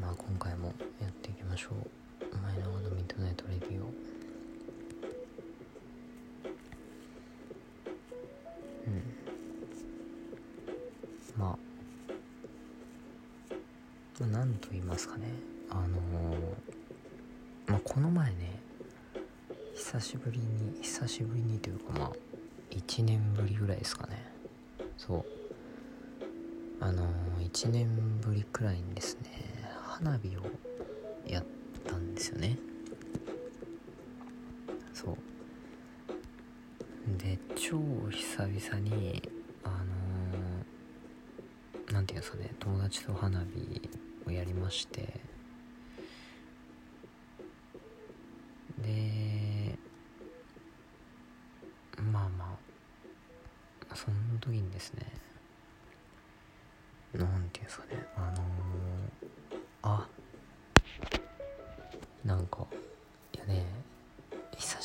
まあ、今回もやっていきましょう。前ののミッドナイトレビューうん。まあ。何と言いますかね。あのー、まあこの前ね久しぶりに久しぶりにというかまあ1年ぶりぐらいですかね。そう。あのー、1年ぶりくらいにですね花火をやったんですよね。そう。で超久々にあの何、ー、て言うんですかね友達と花火をやりまして。でまあまあその時にですね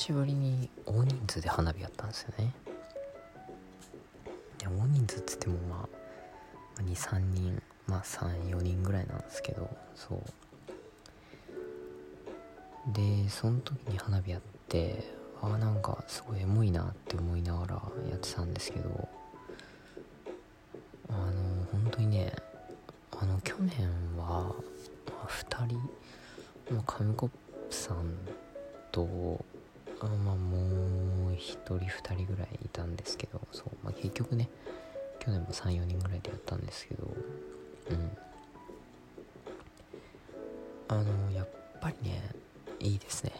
しぶりに大人数で花火やったんですよね。で大人数っつってもまあ23人まあ34人ぐらいなんですけどそう。でその時に花火やってああなんかすごいエモいなって思いながらやってたんですけどあの本当にねあの去年は、まあ、2人、まあ、紙コップさんとあまあもう1人2人ぐらいいたんですけどそう、まあ、結局ね去年も34人ぐらいでやったんですけどうん。あのやっぱりねいいですね。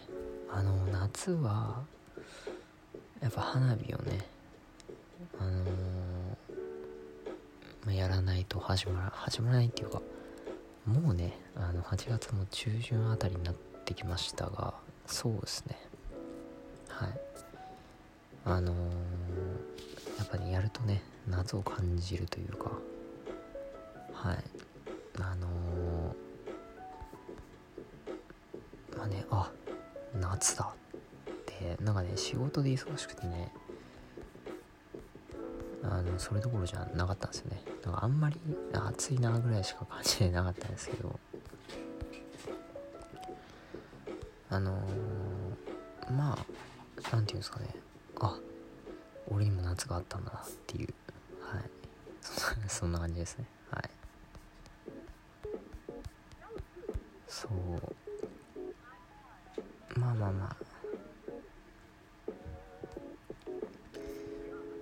あの夏はやっぱ花火をねあのー、まあ、やらないと始まら始まらないっていうかもうねあの8月も中旬あたりになってきましたがそうですね。あのー、やっぱねやるとね夏を感じるというか。はい。あのー、まあねあ夏だ。ってなんかね仕事で忙しくてねあのそれどころじゃなかったんですよね。だかあんまり暑いなぐらいしか感じてなかったんですけど。あのー、まあ何て言うんですかね。あ俺にも夏があったんだなっていう。はい。そんな感じですね。はい。そう。まあまあまあ。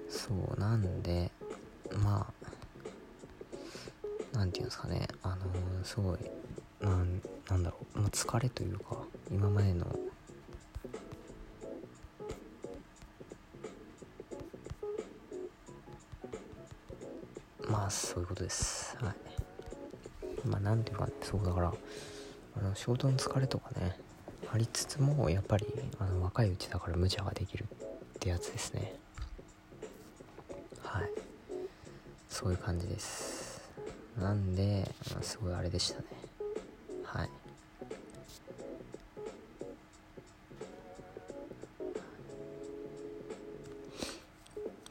そうなんでまあなんていうんですかね。あのー、すごいなんなんだろう、まあ、疲れというか今までのあそういうことです。はい。まあなんていうか、そうだからあの仕事の疲れとかねありつつもやっぱりあの若いうちだから無茶ができるってやつですね。はい。そういう感じです。なんで、まあ、すごいあれでしたね。はい。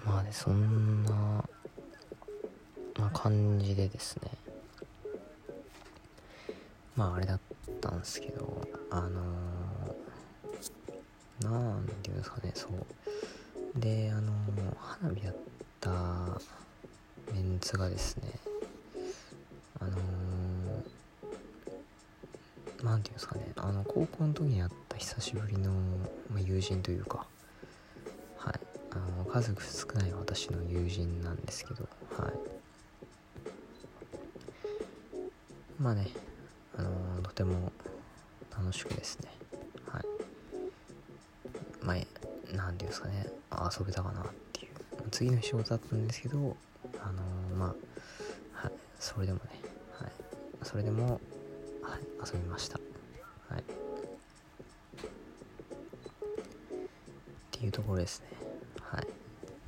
まあねそんな、感じでですね。まああれだったんですけどあのー、なんていうんですかねそう。であのー、花火やったメンツがですねあのー、なんていうんですかねあの高校の時に会った久しぶりの、まあ、友人というかはい。あの家族少ない私の友人なんですけどはい。まあねあのー、とても楽しくですね。はい。まあなんていうんですかね。遊べたかなっていう。次の仕事だったんですけどあのー、まあはい。それでもねはい。それでもはい。遊びました。はい。っていうところですね。はい。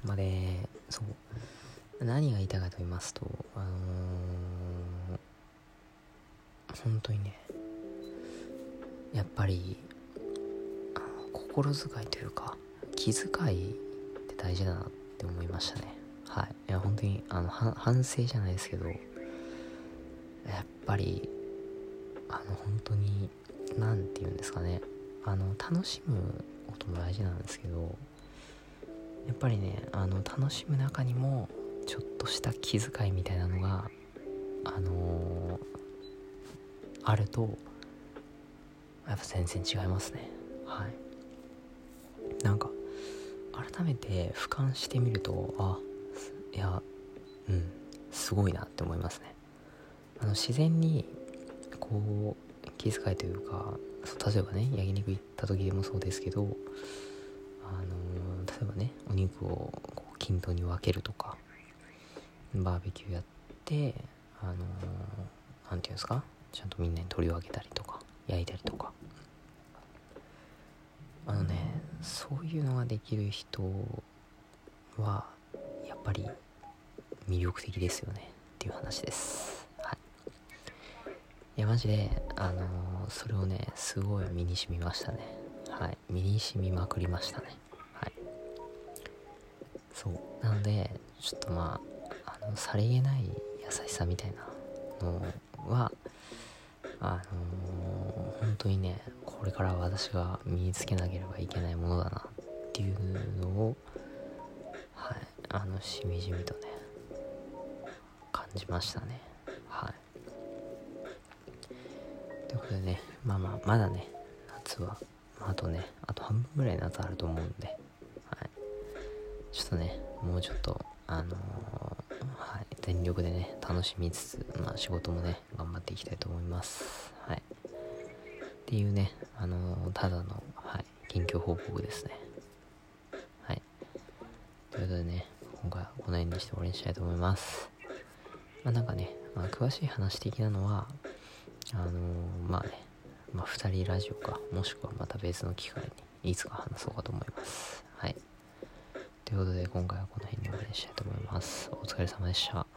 まあでそう。何が言いたいかと言いますとあのー、本当にねやっぱり心遣いというか気遣いって大事だなって思いましたね。はい。いや本当にあの反省じゃないですけどやっぱりあの本当に何て言うんですかね。あの楽しむことも大事なんですけどやっぱりねあの楽しむ中にもちょっとした気遣いみたいなのがあのー、あるとやっぱ全然違いますね。はい。なんか改めて俯瞰してみるとあいやうんすごいなって思いますね。あの自然にこう気遣いというか例えばね焼肉行った時でもそうですけどあの例えばねお肉をこう均等に分けるとかバーベキューやってあの何て言うんですか？ちゃんとみんなに取り分けたりとか焼いたりとか。あのねそういうのができる人はやっぱり魅力的ですよね。っていう話です。はい。いやマジであのー、それをねすごい身にしみましたね。はい。身にしみまくりましたね。はい。そう。なのでちょっとまああのさりげない優しさみたいなのはあのー、本当にねこれから私が身につけなければいけないものだなっていうのをはいあのしみじみとね感じましたね。はい。ということでねまあまあまだね夏は、まあ、とねあと半分ぐらい夏あると思うんではい。ちょっとねもうちょっとあのー、全力でね楽しみつつ、まあ、仕事もね頑張っていきたいと思います。はい。っていうねあのー、ただの、はい、近況報告ですね。はい。ということでね今回はこの辺にして終わりにしたいと思います。まあなんかね、まあ、詳しい話的なのはあのー、まあね、まあ、2人ラジオかもしくはまた別の機会にいつか話そうかと思います。はい。ということで今回はこの辺に終わりにしたいと思います。お疲れ様でした。